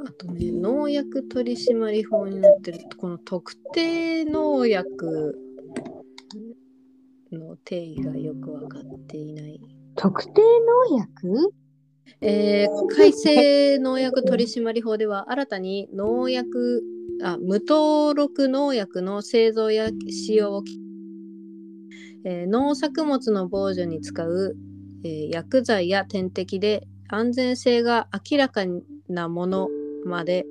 あとね農薬取締法になってるこの特定農薬の定義がよく分かっていない。特定農薬？えー改正農薬取締法では新たに農薬あ無登録農薬の製造や使用をき、えー農作物の防除に使う、えー薬剤や点滴で安全性が明らかなものまで。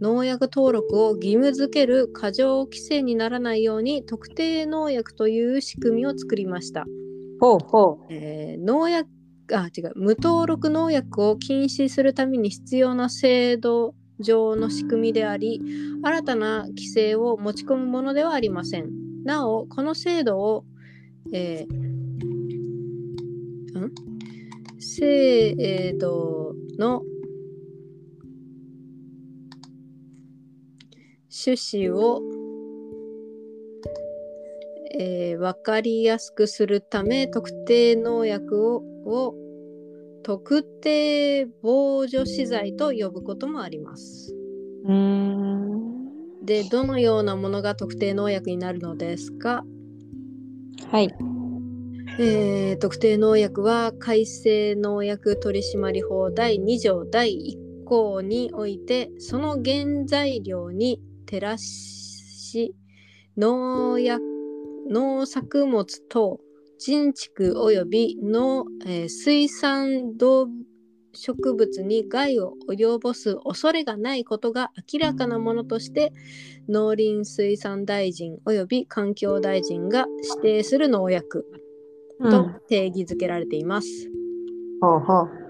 農薬登録を義務付ける過剰規制にならないように特定農薬という仕組みを作りました。ほうほえー農薬あ違う。無登録農薬を禁止するために必要な制度上の仕組みであり新たな規制を持ち込むものではありません。なおこの制度を、えーん？制度の趣旨をえー、分かりやすくするため特定農薬をを特定防除資材と呼ぶこともあります。でどのようなものが特定農薬になるのですか、はい。えー特定農薬は改正農薬取締法第2条第1項においてその原材料に照らし農薬農作物等人畜及び農、えー水産動植物に害を及ぼす恐れがないことが明らかなものとして農林水産大臣及び環境大臣が指定する農薬。と定義づけられています。ほうほう。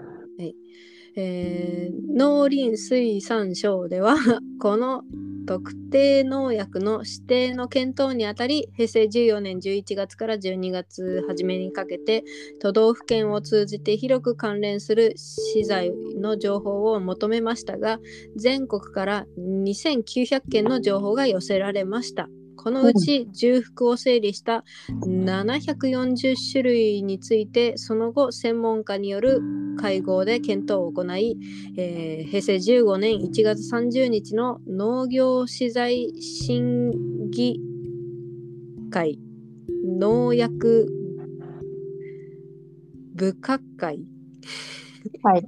えー農林水産省では この特定農薬の指定の検討にあたり平成14年11月から12月初めにかけて都道府県を通じて広く関連する資材の情報を求めましたが全国から2900件の情報が寄せられました。このうち重複を整理した740種類についてその後専門家による会合で検討を行い、えー平成15年1月30日の農業資材審議会農薬部会会はい。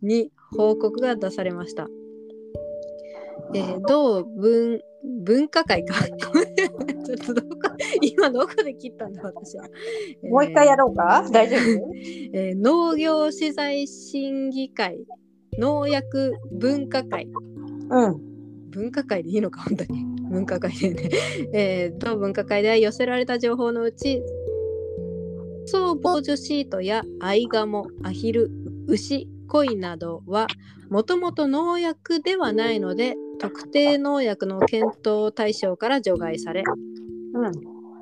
に報告が出されました。えー同文文化会か。ちょっとどこ今どこで切ったんだ私は。もう一回やろうか？大丈夫？えー農業資材審議会。農薬分科会。うん。分科会でいいのか本当に。分科会でね、えー同分科会では寄せられた情報のうち総防除シートやアイガモアヒル牛鯉などはもともと農薬ではないので特定農薬の検討対象から除外されうん。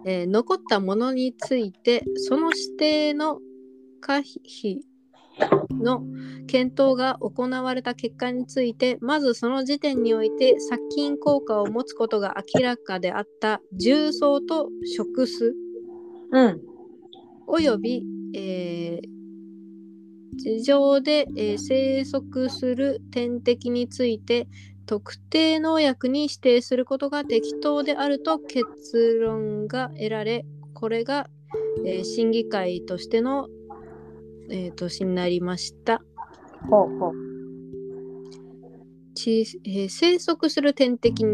えー残ったものについてその指定の可否の検討が行われた結果についてまずその時点において殺菌効果を持つことが明らかであった重曹と食酢うん。および、えー地上で、えー生息する天敵について特定農薬に指定することが適当であると結論が得られこれが、えー審議会としての、えー年になりました。ほうほう。ちえー生息する天敵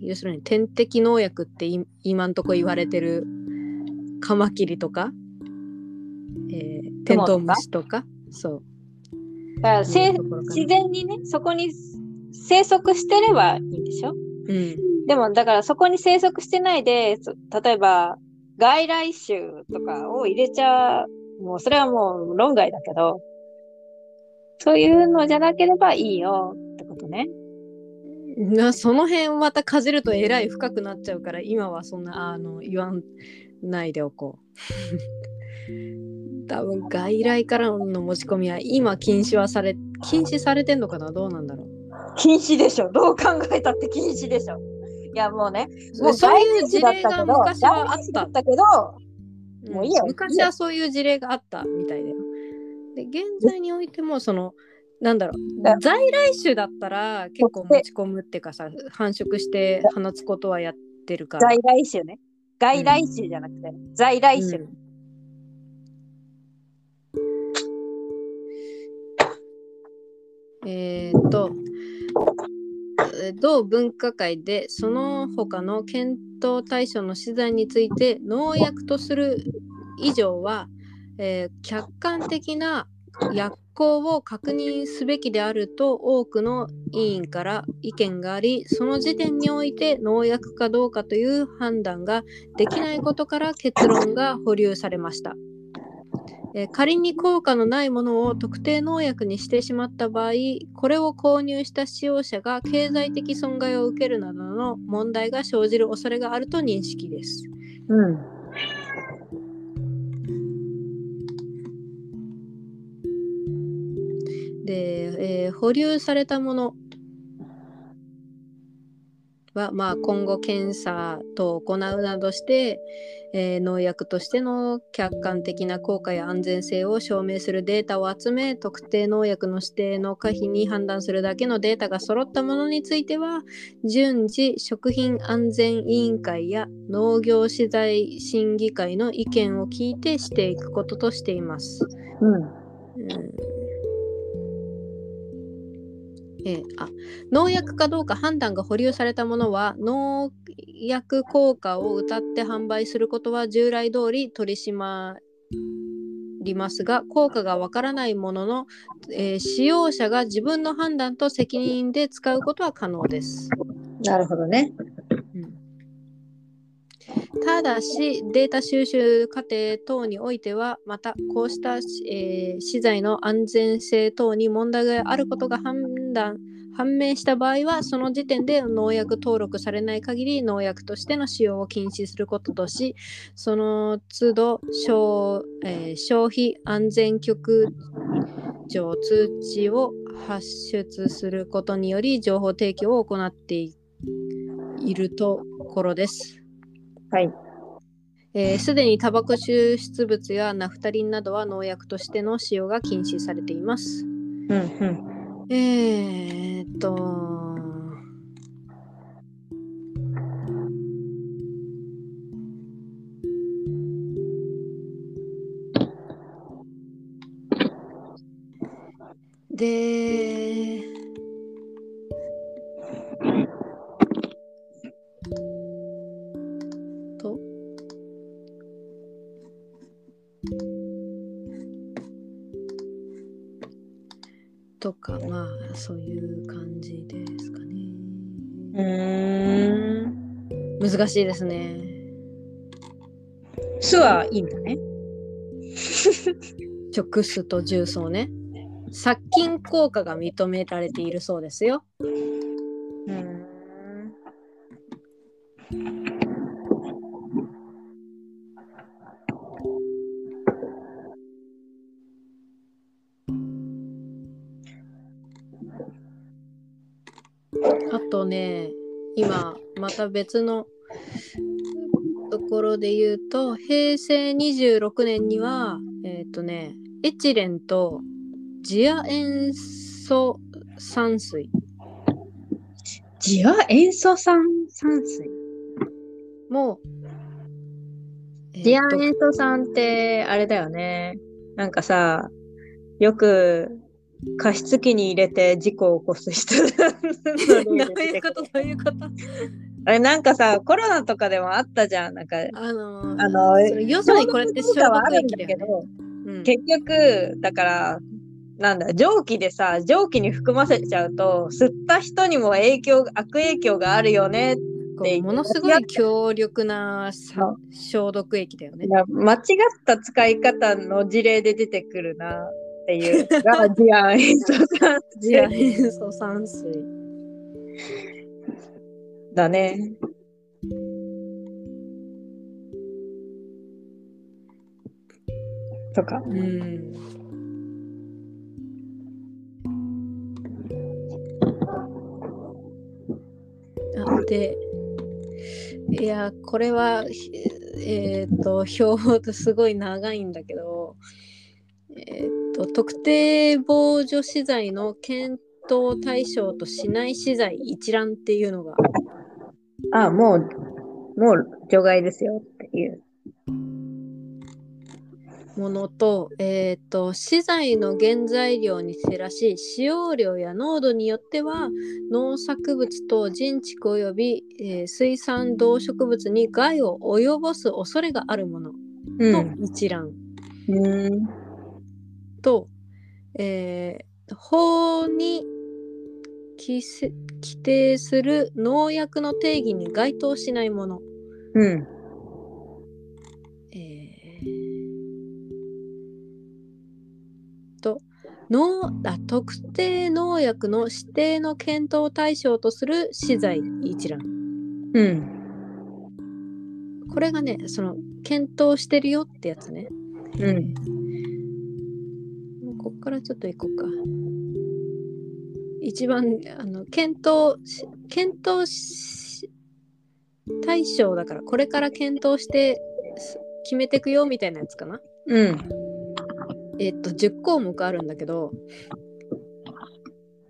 要するに天敵農薬ってい今んとこ言われてるカマキリとか、えーテントウムシとか？そうだから自然にね、そこに生息してればいいんでしょ？うん。でも、だからそこに生息してないで、そ例えば、外来種とかを入れちゃう、もうそれはもう論外だけど、そういうのじゃなければいいよってことね。なその辺またかじるとえらい深くなっちゃうから今はそんなあの言わんないでおこう多分外来からの持ち込みは今禁止はされ禁止されてんのかな？どうなんだろう？禁止でしょ。どう考えたって禁止でしょ。いや、もうね、もうそういう事例が昔はあったけど、もういいよ昔はそういう事例があったみたいだよ。で現在においてもそのなんだろだう在来種だったら結構持ち込むっていうかさ繁殖して放つことはやってるから。在来種ね。外来種じゃなくて、在来種。うんえーと同分科会でその他の検討対象の資材について農薬とする以上は、えー客観的な薬効を確認すべきであると多くの委員から意見がありその時点において農薬かどうかという判断ができないことから結論が保留されました。えー仮に効果のないものを特定農薬にしてしまった場合これを購入した使用者が経済的損害を受けるなどの問題が生じる恐れがあると認識です。うん。で、えー保留されたものは、まあ、今後検査等を行うなどして、えー農薬としての客観的な効果や安全性を証明するデータを集め特定農薬の指定の可否に判断するだけのデータが揃ったものについては順次食品安全委員会や農業資材審議会の意見を聞いてしていくこととしています。うん。うんえーあ農薬かどうか判断が保留されたものは農薬効果を謳って販売することは従来通り取り締まりますが効果がわからないものの、えー使用者が自分の判断と責任で使うことは可能です。なるほどね。ただしデータ収集過程等においてはまたこうした、えー資材の安全性等に問題があることが判断判明した場合はその時点で農薬登録されない限り農薬としての使用を禁止することとしその都度消,、えー消費安全局長通知を発出することにより情報提供を行っていいるところです。はい。えーすでにタバコ抽出物やナフタリンなどは農薬としての使用が禁止されています。うんうん。えー、っと。で、そういう感じですかね。うーん。難しいですね。酢はいいんだね。直酢と重曹ね。殺菌効果が認められているそうですよ。た別のところで言うと、平成26年には、えっ、とね、エチレンとジア塩素酸水ジア塩素酸酸水？も、えージアと塩素酸ってあれだよね。なんかさ、よく加湿器に入れて事故を起こす人 どういうこと？どういうこと？あれなんかさ、コロナとかでもあったじゃん。なんか、あのー、あのそれよそにこれって消消毒効果はあ毒るんだけ。ど、うん結局、だから、なんだ、蒸気でさ、蒸気に含ませちゃうと、吸った人にも影響、悪影響があるよね。こうものすごい強力なさ消毒液だよね。間違った使い方の事例で出てくるなっていうのが素酸ジア塩素酸水。だね。とか。うん。あで、いや、これは、ひえっ、と、表すごい長いんだけど、えーっと特定防除資材の検討対象としない資材一覧っていうのがあ、もう、もう除外ですよっていう。ものと,、えーっと資材の原材料に照らし使用量や濃度によっては農作物と人畜及び、えー水産動植物に害を及ぼす恐れがあるもののうん。一覧。うん。と、えー法に規定する農薬の定義に該当しないもの、うん。えーと農あ特定農薬の指定の検討対象とする資材一覧うん。これがねその検討してるよってやつねうん。こっからちょっと行こうか。一番あの検討し検討し対象だからこれから検討してす決めていくよみたいなやつかな？うん。えっと10項目あるんだけど、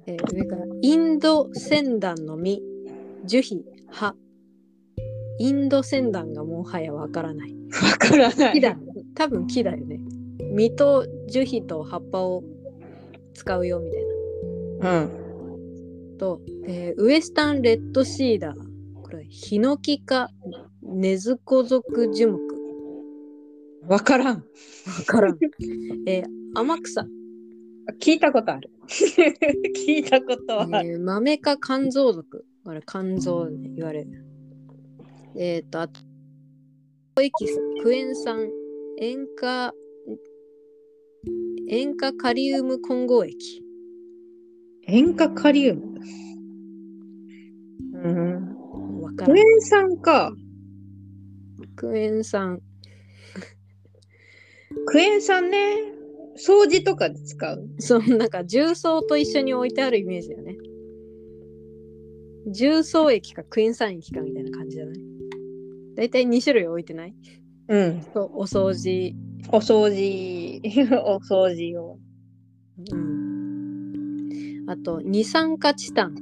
えー上からインドセダンの実樹皮葉インドセダンがもはやわからない。わからない。木だ多分木だよね。実と樹皮と葉っぱを使うよみたいな。うん。と、えーウエスタンレッドシーダー。これ、ヒノキ科ネズコ属樹木。わからん。わからん。えー天草、聞いたことある。聞いたことはある。えー、豆科肝臓属。これ、肝臓ね言われる。えっ、と、あと、エキス、クエン酸、塩化、塩化カリウム混合液。塩化カリウム。うん。わからんクエ。ン酸か。クエン酸。クエン酸ね。掃除とかで使う。そのなんか重曹と一緒に置いてあるイメージだよね。重曹液かクエン酸液かみたいな感じじゃない？だいたい2種類置いてない？うん。そうお掃除。お掃除、お掃除を。うん。あと二酸化チタン。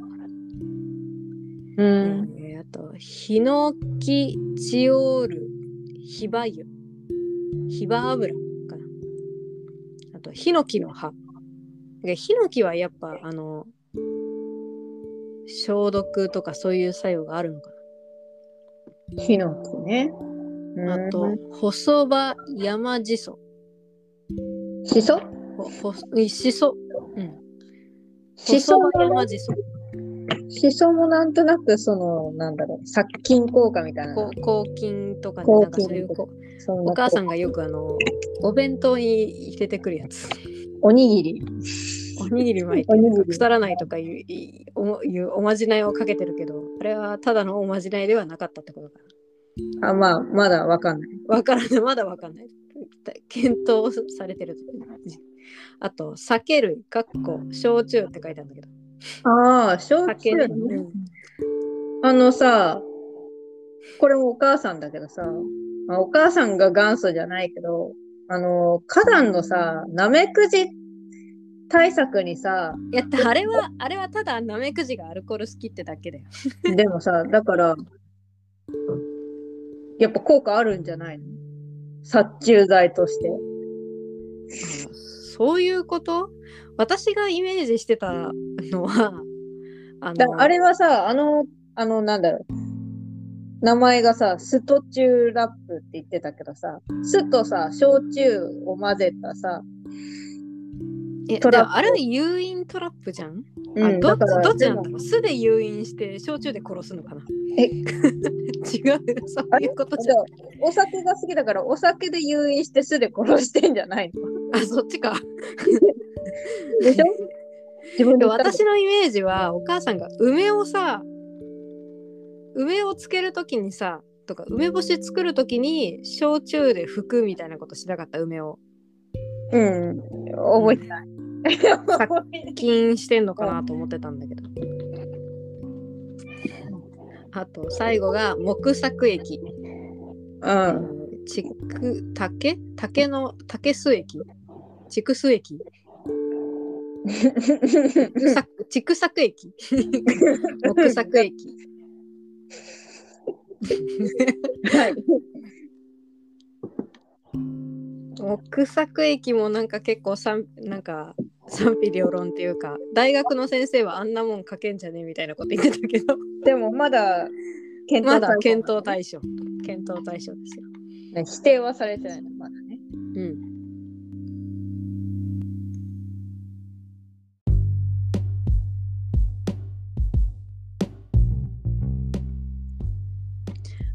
う。えーあとヒノキチオールヒバ油。ヒバ油かな。あとヒノキの葉。でヒノキはやっぱあの消毒とかそういう作用があるのかヒノキね。な。あと、細葉山地ソ。しそほほうんしそ。うん。しそ細葉も山地ソ。しそもなんとなくその、なんだろう、殺菌効果みたいな。抗菌とかね、抗なんかそういうお母さんがよくあのお弁当に入れてくるやつ。おにぎり。おにぎり巻いて腐らないとかいういおいうおまじないをかけてるけど、あれはただのおまじないではなかったってことかあ、まあ、まだわかんない。な。わからない、まだわかんない。検討されてる。あと、酒類、かっこ、焼酎って書いてあるんだけど。ああ、焼酎酒ね。ね。うんあのさ、これもお母さんだけどさ、まあ、お母さんが元祖じゃないけど、あの、花壇のさ、ナメクジ対策にさ、いや、あれは、あれはただナメクジがアルコール好きってだけだよ。でもさ、だから、やっぱ効果あるんじゃないの？殺虫剤として。そういうこと？私がイメージしてたのは、あだの、あれはさ、あの、あの、なんだろう。名前がさ、ストチューラップって言ってたけどさ、酢とさ、焼酎を混ぜたさ、えトラあれは誘引トラップじゃん、うん、あどっちどっちなんだろう？巣で誘引して焼酎で殺すのかな？え？違うそういうことじゃお酒が好きだからお酒で誘引して酢で殺してんじゃないの？あそっちか。でしょ？自分で私のイメージはお母さんが梅をさ梅をつけるときにさとか梅干し作るときに焼酎で拭くみたいなことしなかった？梅を。うん、覚えてない。禁してんのかなと思ってたんだけど。あと最後が木作液うん。竹竹？竹の竹酢液畜巣液畜作 液 木作液はい。木作液もなんか結構賛なんか賛否両論っていうか大学の先生はあんなもん書けんじゃねえみたいなこと言ってたけどでもまだ検討まだ検討対対象検討対象ですよ。象ね否定はされてないの、まだね。うん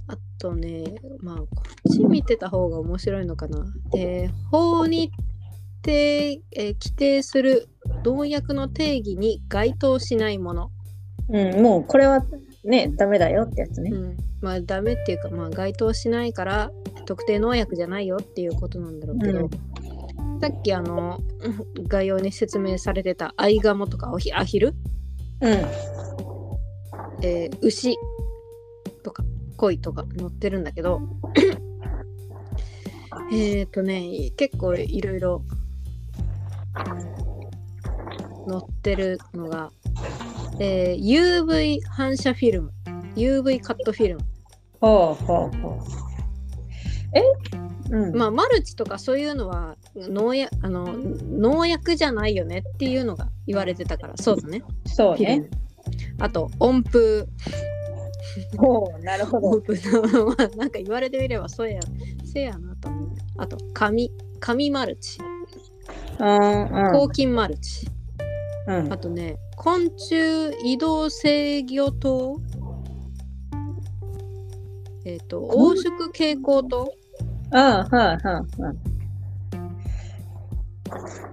あとねまあこっち見てた方が面白いのかな。えー法に定、えー規定する農薬の定義に該当しないもの。うん、もうこれはね、ダメだよってやつね。うん、まあダメっていうかまあ該当しないから特定農薬じゃないよっていうことなんだろうけど、うんさっきあのうん 概要に説明されてたアイガモとかおひアヒル、うん。えー牛とか鯉とか載ってるんだけど えっとね結構いろいろ載ってるのが、えー UV 反射フィルム UV カットフィルムほうほうほう。え？うん。まあ、マルチとかそういうのは農薬あの農薬じゃないよねっていうのが言われてたからそうだね。そうね。あと温風ほう、なるほど。なんか言われてみればそうやせやなと思う。あと紙紙マルチうん抗菌マルチ。うん。あとね昆虫移動制御灯えっ、と黄色蛍光灯うん、はい、はい、はい。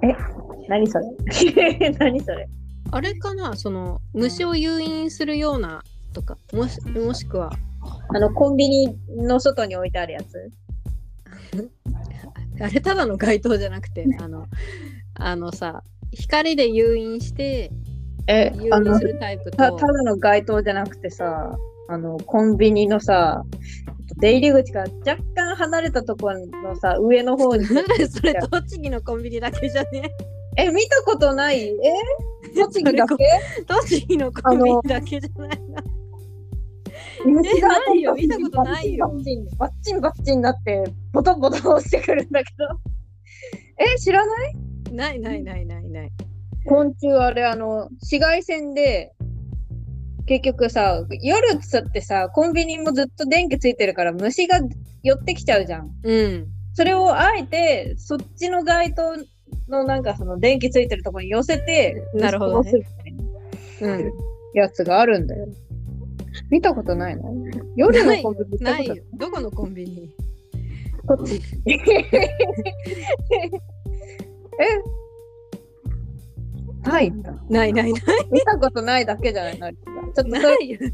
え、何それ？何それ？あれかな？その虫を誘引するようなとか。もしもしくは。あの、コンビニの外に置いてあるやつ？あれただの街灯じゃなくてあのあのさ光で誘引してえ誘引するタイプた、とただの街灯じゃなくてさ、あの、コンビニのさ、出入り口から若干離れたところのさ、上の方に。それ栃木のコンビニだけじゃね？え、見たことない？え？栃木だけ？栃木のコンビニだけじゃないな虫がないよ見たことないよ。バッチンバッチンバッチンになって、ボトンボトン落ちてくるんだけど。え、知らない？ないないないないない。昆虫あれ、あの、紫外線で、結局さ、夜っつってさ、コンビニもずっと電気ついてるから虫が寄ってきちゃうじゃん。うん。それをあえて、そっちの街灯のなんかその電気ついてるところに寄せて、なるほどね。うんやつがあるんだよ。見たことないの？夜のコンビニないよ。どこのコンビニ？こっち。えない。ないないない見たことないだけじゃないの？ちょっとそれ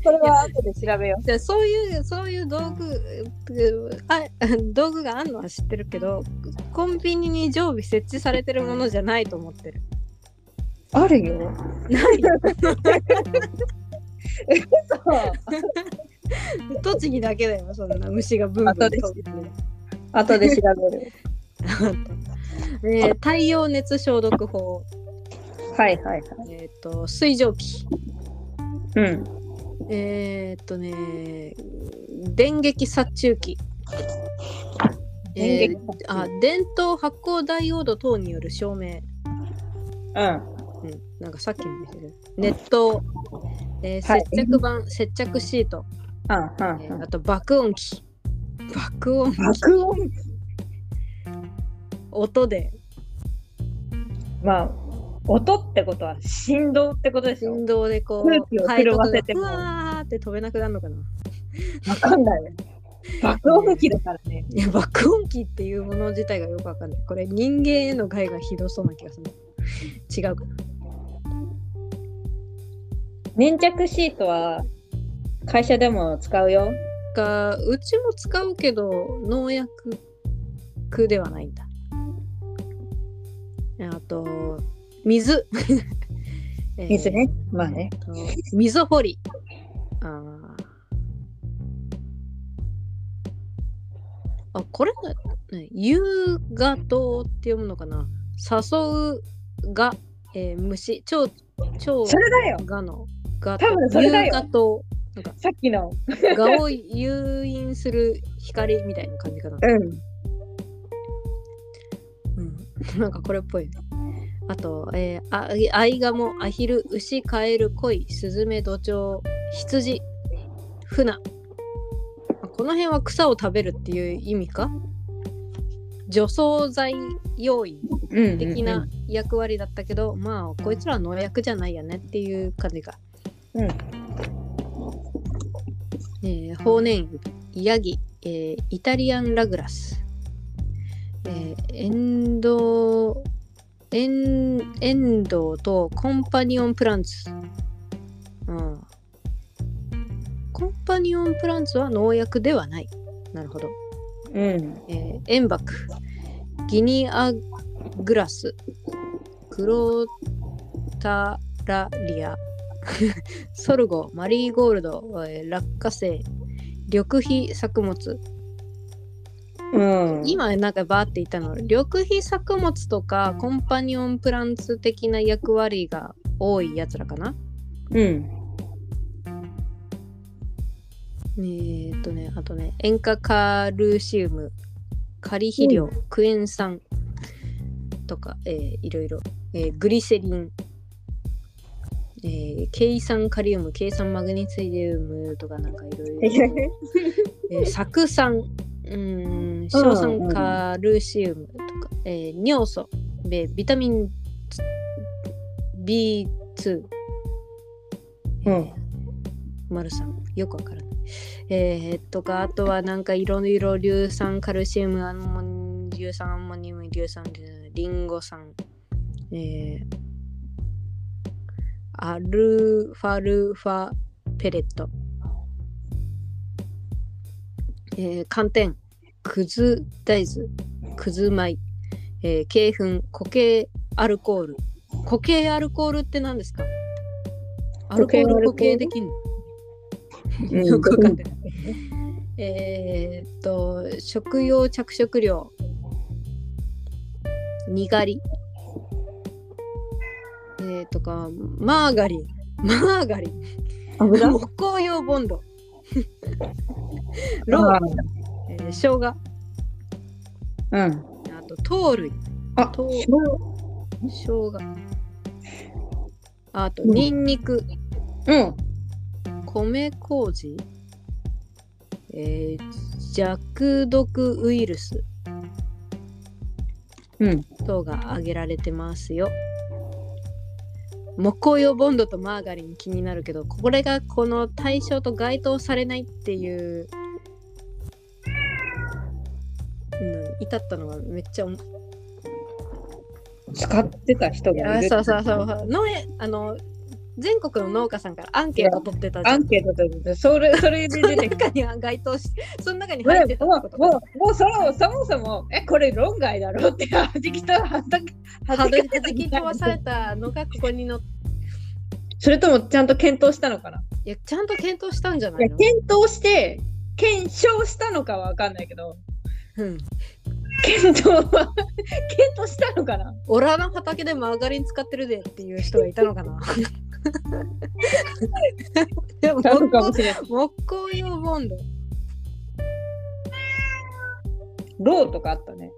それは後で調べよじゃあそういうそういう道具あ道具があるのは知ってるけどコンビニに常備設置されてるものじゃないと思ってるう。あるよ。ないよそう。栃木だけだよそんな虫がブンブン飛んで後で調べる。えー太陽熱消毒法、はいはいはい。えー、と水蒸気うん。えーっとね電撃殺虫機えーあ電灯発光ダイオード等による照明、うん。うん、なんかさっきの見てる熱湯、えーはい接着板接着シート、うん。えうん。ーあと爆音機爆音。機爆音？音で。まあ、音ってことは振動ってことでしょ？振動でこう空気を震わせても。うわーって飛べなくなるのかな？わかんない。よ。爆音機だからね。いや爆音機っていうもの自体がよくわかんない。これ人間への害がひどそうな気がする。違うかな？粘着シートは会社でも使うよ。がうちも使うけど農薬ではないんだ。あと水。えー水ね。まあね。と溝掘り。あー。あこれね優雅灯って読むのかな。誘うが、えー虫。超超それだよ。がのが多分それだよ。夕がとさっきの。がを誘引する光みたいな感じかな。うん。うん、なんかこれっぽいね。あと、えー、あアイガモ、アヒル、牛、カエル、コイ、スズメ、ドチョウ、羊、フナ。あこの辺は草を食べるっていう意味か？除草剤用意うん的な役割だったけど、まあこいつらは農薬じゃないよねっていう感じか。うん。えー、法然ヤギ、えーイタリアンラグラス、えーエンドエンエンドウとコンパニオンプランツ、うん、コンパニオンプランツは農薬ではない。なるほど、うん。えー、エンバクギニアグラス。クロタラリア ソルゴマリーゴールド、えー落花生緑肥作物。うん。今なんかバーって言ったの緑肥作物とかコンパニオンプランツ的な役割が多いやつらかな。うん。えーっとねあとね塩化カルシウムカリ肥料、クエン酸とか、えーいろいろ、えーグリセリン、えー、ケ酸カリウムケ酸マグネシウムとかなんかいろいろ、えー、酢酸うーん硝酸カルシウムとか、えー尿素。でビタミン B2 うん。丸さん。よくわからない。えー、とかあとはなんかいろいろ硫酸カルシウムアンモニ硫酸アンモニウム硫酸リンゴ酸、えー、アルファルファペレット、えー、寒天くず大豆くず米、えー、鶏粉固形アルコール固形アルコールって何ですか？アルコール固形できんの？うん よくわかんない。えーっと、食用着色料。にがり。えーとか、マーガリン。マーガリン。油木工用ボンド。ロー、えー、生姜。うん。あと、糖類。あ、とし生姜。あと、ニンニク。うん。米麹。えー弱毒ウイルス。うん。等が挙げられてますよ。木工用ボンドとマーガリン気になるけどこれがこの対象と該当されないっていうのに至ったのはめっちゃ使ってた人いがいる。やそうそうそう農園あの全国の農家さんからアンケート取ってたじゃん。アンケート取ってそれ、それで出てきた。中には該当しその中にも入ってたってことう、もう、もうそのそもそも、え、これ論外だろって、はじきと、はじき、はじき飛ばされたのがここにの。それともちゃんと検討したのかな？いやちゃんと検討したんじゃないや、の？検討して、検証したのかはわかんないけど、うん。検討は、検討したのかな？オラの畑でマーガリン使ってるでっていう人がいたのかな？でもなのかもしれない。木工用ボンドローとかあったね。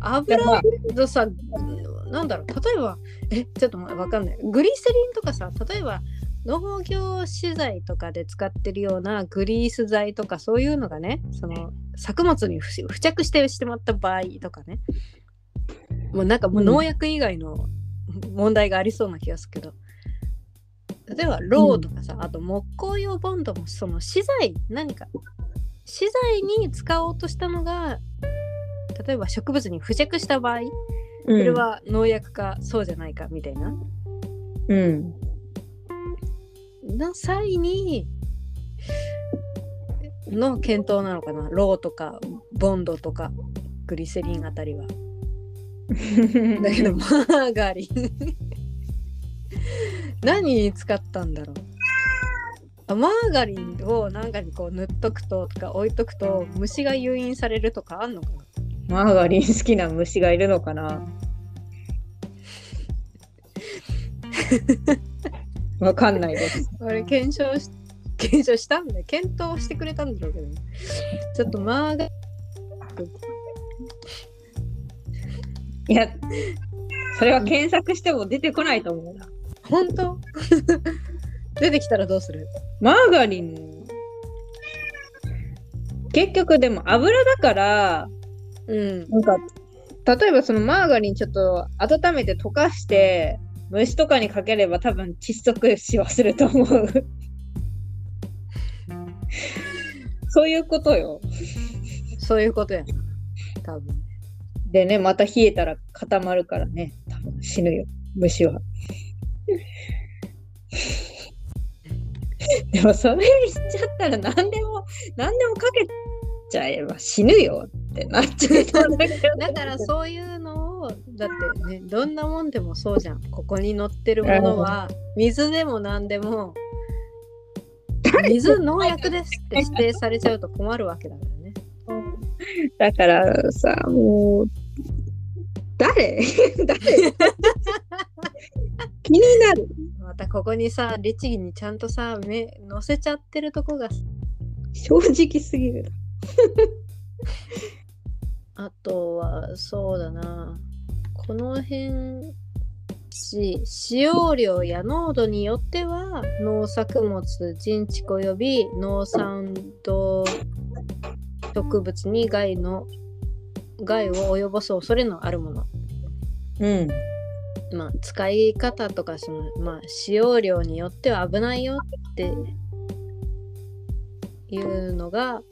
油まあとさなんだろう例えばえちょっとわかんないグリセリンとかさ例えば農業資材とかで使ってるようなグリース剤とかそういうのがねその作物に付付着してしまった場合とかねもうなんかもう農薬以外の問題がありそうな気がするけど、例えばローとかさ、あと木工用ボンドもその資材何か資材に使おうとしたのが例えば植物に付着した場合そそれ、は農薬かそうじゃないかみたいな、うん。の際にの検討なのかな？ローとかボンドとかグリセリンあたりは。だけどマーガリン何に使ったんだろう？あマーガリンをなんかにこう塗っとくととか置いとくと虫が誘引されるとかあんのかな？マーガリン好きな虫がいるのかな？わかんないです。俺検証し検証したんだよ。検討してくれたんだろうけどね。ちょっとマーガいや、それは検索しても出てこないと思うな。本当？出てきたらどうする？マーガリン、結局でも油だから、うん。なんか、例えばそのマーガリンちょっと温めて溶かして、虫とかにかければ多分窒息死はすると思う。そういうことよ。そういうことやな。多分。でね、また冷えたら固まるからね、多分死ぬよ、虫は。でもそれしちゃったら何でも、何でもかけちゃえば死ぬよってなっちゃう。んだけど。だからそういうのをだってねどんなもんでもそうじゃん。ここに載ってるものは水でも何でも水農薬ですって指定されちゃうと困るわけだからね。だからさ、もう、誰？誰？気になる。またここにさ律儀にちゃんとさ目載せちゃってるとこが正直すぎる。あとはそうだなこの辺し使用量や濃度によっては農作物人畜及び農産動植物に害の害を及ぼす恐れのあるものうん。まあ使い方とかそのまあ使用量によっては危ないよっていうのが、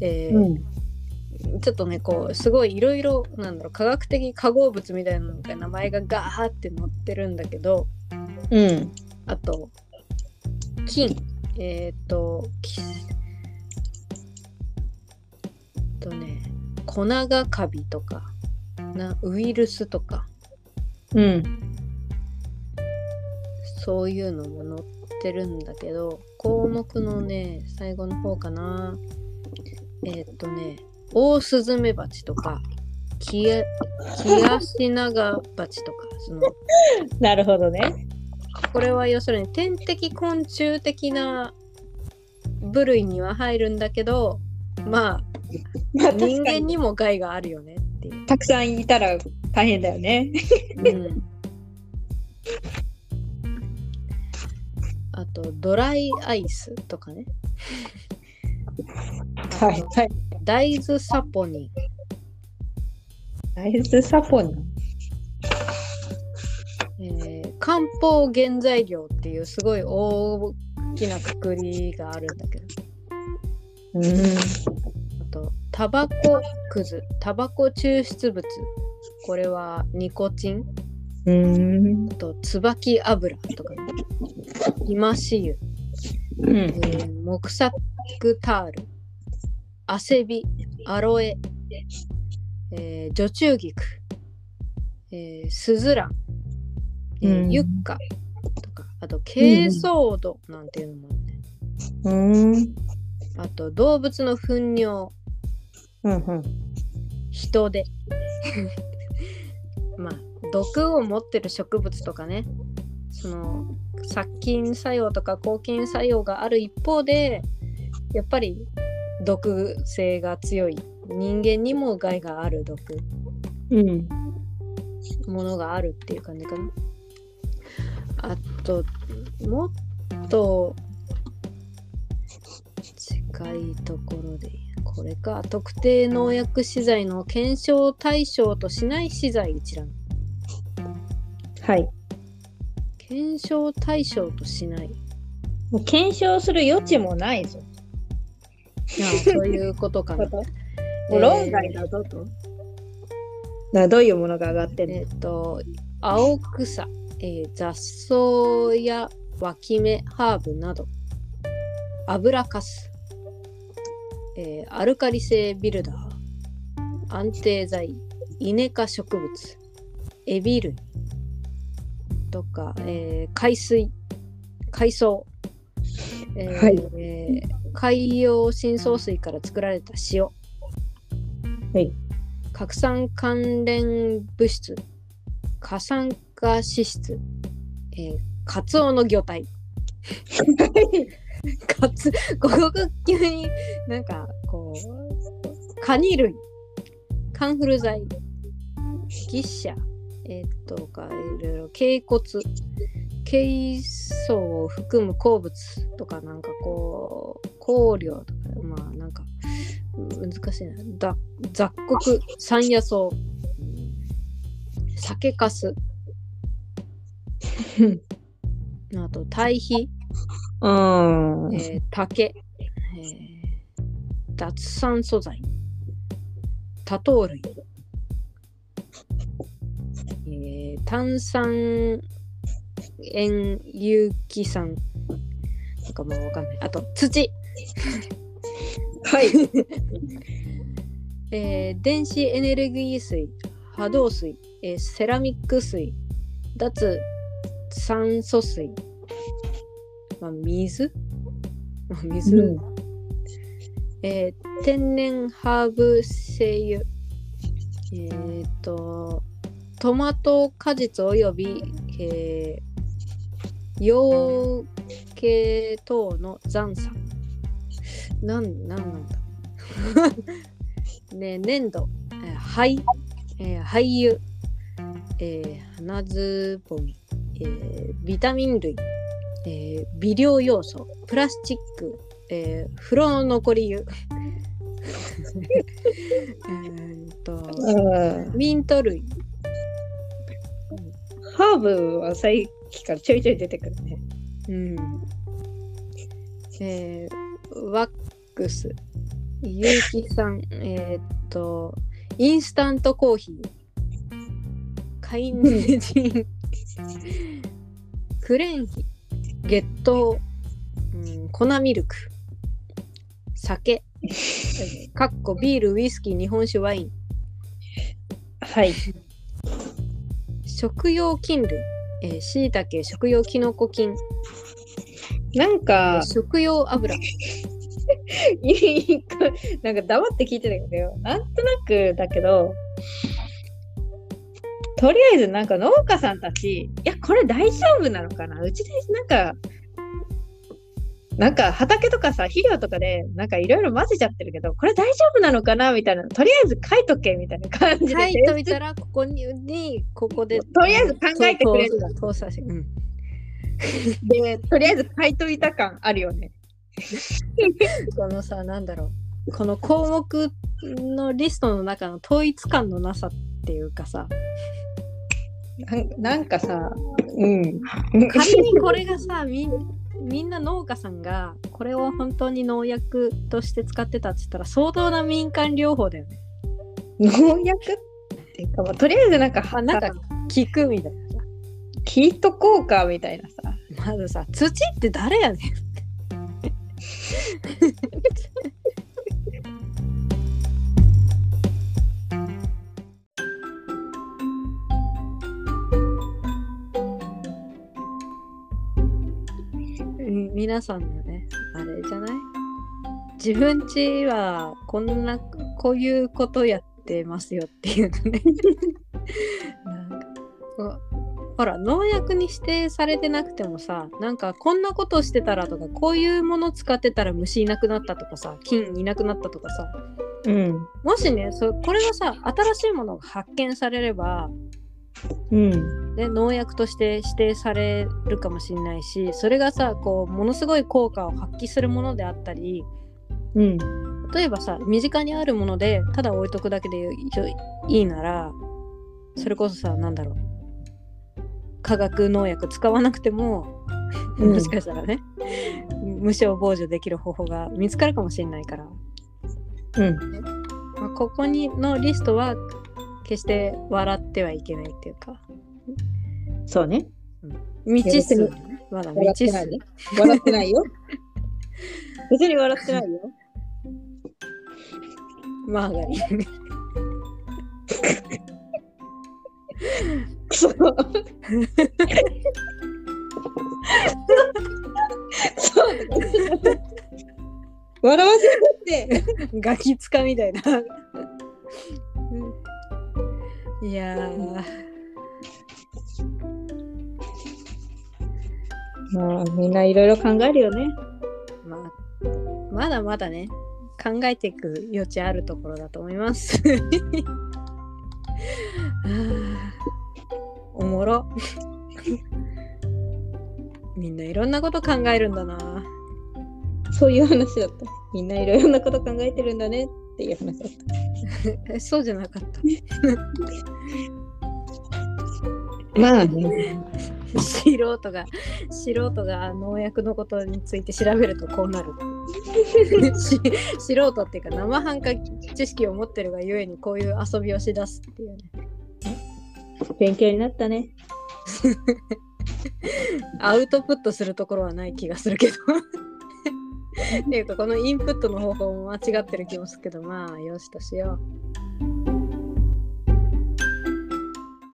えーうん。ちょっとねこうすごいいろいろなんだろう科学的化合物みたいなのが名前がガーって載ってるんだけどうん。あと菌えっ、とえっとね粉がカビとかなウイルスとかうん。そういうのも載ってるんだけど項目のね最後の方かなえっ、とねオオスズメバチとかキヤキヤシナガバチとかその なるほどね。これは要するに天敵昆虫的な部類には入るんだけどまあまあ、人間にも害があるよねっていう。たくさんいたら大変だよね。うん、あとドライアイスとかねはい。はい。大豆サポニン大豆サポニン。えー漢方原材料っていうすごい大きなくくりがあるんだけどうん。あとタバコくずタバコ抽出物これはニコチン？うん。あと椿油とかね。イマシ油、うん。え。ー木作タール。アセビアロエ、えー、除虫菊、えー、スズラン、えーうんユッカとか。あと珪藻土なんていうのもあるね、うん。あと動物の糞尿。うん。人手まあ毒を持ってる植物とかねその殺菌作用とか抗菌作用がある一方でやっぱり毒性が強い。人間にも害がある毒。うん。ものがあるっていう感じかな。あともっと近いところでこれか。特定農薬資材の検証対象としない資材一覧はい。検証対象としない。もう検証する余地もないぞ。あそういうことかな。もう論外だぞと。だからどういうものが上がってんの？えっ、と青草、えー雑草や脇芽ハーブなど。油かす、えーアルカリ性ビルダー。安定剤。イネ科植物。エビ類。とか、えー海水。海藻、えーはい。えー海洋深層水から作られた塩、はい。拡散関連物質。過酸化脂質、えー、カツオの魚体 カツここが急になんかこうカニ類。カンフル剤。ギッシャ。えー、っとかいろいろ。頸骨。珪藻を含む鉱物とかなんかこう香料とか。まあなんか難しいな。だ雑穀。山野草。酒かす あと堆肥、うん。えー竹、えー脱酸素剤。多糖類、えー炭酸塩有機酸。なんかもうわかんない。あと土。はい。えー電子エネルギー水、波動水、えーセラミック水、脱酸素水、まあ、水、まあ、水、うんえー天然ハーブ精油、えっ、と、トマト果実および、えー、養鶏等の残渣。なん、なんなんだ？ね、粘土、えー灰、えー廃油、えー花ずぼみ、えービタミン類、えー微量要素、プラスチック、えー風呂の残り湯、えと、うん。ミント類、ハーブは最近からちょいちょい出てくるね。うん。えーワックス、有機酸、えーっと、インスタントコーヒー、カイネジン、クレンヒ、月桃、うん、粉ミルク、酒、かっこビール、ウイスキー、日本酒、ワイン、はい。食用菌類、えー、椎茸、食用キノコ菌、なんか、食用油、なんか黙って聞いてたけど、なんとなくだけど、とりあえずなんか農家さんたち、いや、これ大丈夫なのかな？うちでなんか、なんか畑とかさ、肥料とかでなんかいろいろ混ぜちゃってるけど、これ大丈夫なのかな？みたいな、とりあえず書いとけみたいな感じで。書いといたら、ここに、にここで、とりあえず考えてくれるそうそうそうそううん。で、とりあえず書いといた感あるよね。このさ、なんだろう。この項目のリストの中の統一感のなさっていうかさ、なんかさ、うん。仮にこれがさ、みんみんな農家さんがこれを本当に農薬として使ってたって言ったら相当な民間療法だよね。農薬っていうか、まあ、とりあえずなんか、あなんか効くみたいなさ。ヒート効果みたいなさ。まずさ、土って誰やねん。皆さんのね、あれじゃない？自分ちはこんな、こういうことやってますよっていうのね。なんかこうほら農薬に指定されてなくてもさなんかこんなことしてたらとかこういうもの使ってたら虫いなくなったとかさ菌いなくなったとかさうん。もしねそこれがさ新しいものが発見されれば、うん。ね、農薬として指定されるかもしれないしそれがさこうものすごい効果を発揮するものであったりうん。例えばさ身近にあるものでただ置いとくだけでいいならそれこそさなんだろう化学農薬使わなくてもうんもしかしたらね、無償防除できる方法が見つかるかもしれないから、うん。まあ、ここにのリストは決して笑ってはいけないっていうかそうね。未知数いまだ笑っ未知数てないね。笑ってないよ。別に笑ってないよ。マーガリンくそ。そう笑わせて。ガキつかみたいな。いやまあみんないろいろ考えるよね。まあ、まだまだね、考えていく余地あるところだと思います。おもろ。みんないろんなこと考えるんだな。そういう話だった。みんないろいろなこと考えてるんだねっていう話だった。えそうじゃなかった。まあね。素人が素人が農薬のことについて調べるとこうなるし素人っていうか生半可知識を持ってるがゆえにこういう遊びをしだすっていうね勉強になったね。アウトプットするところはない気がするけどっていうかこのインプットの方法も間違ってる気もするけどまあよしとしよう。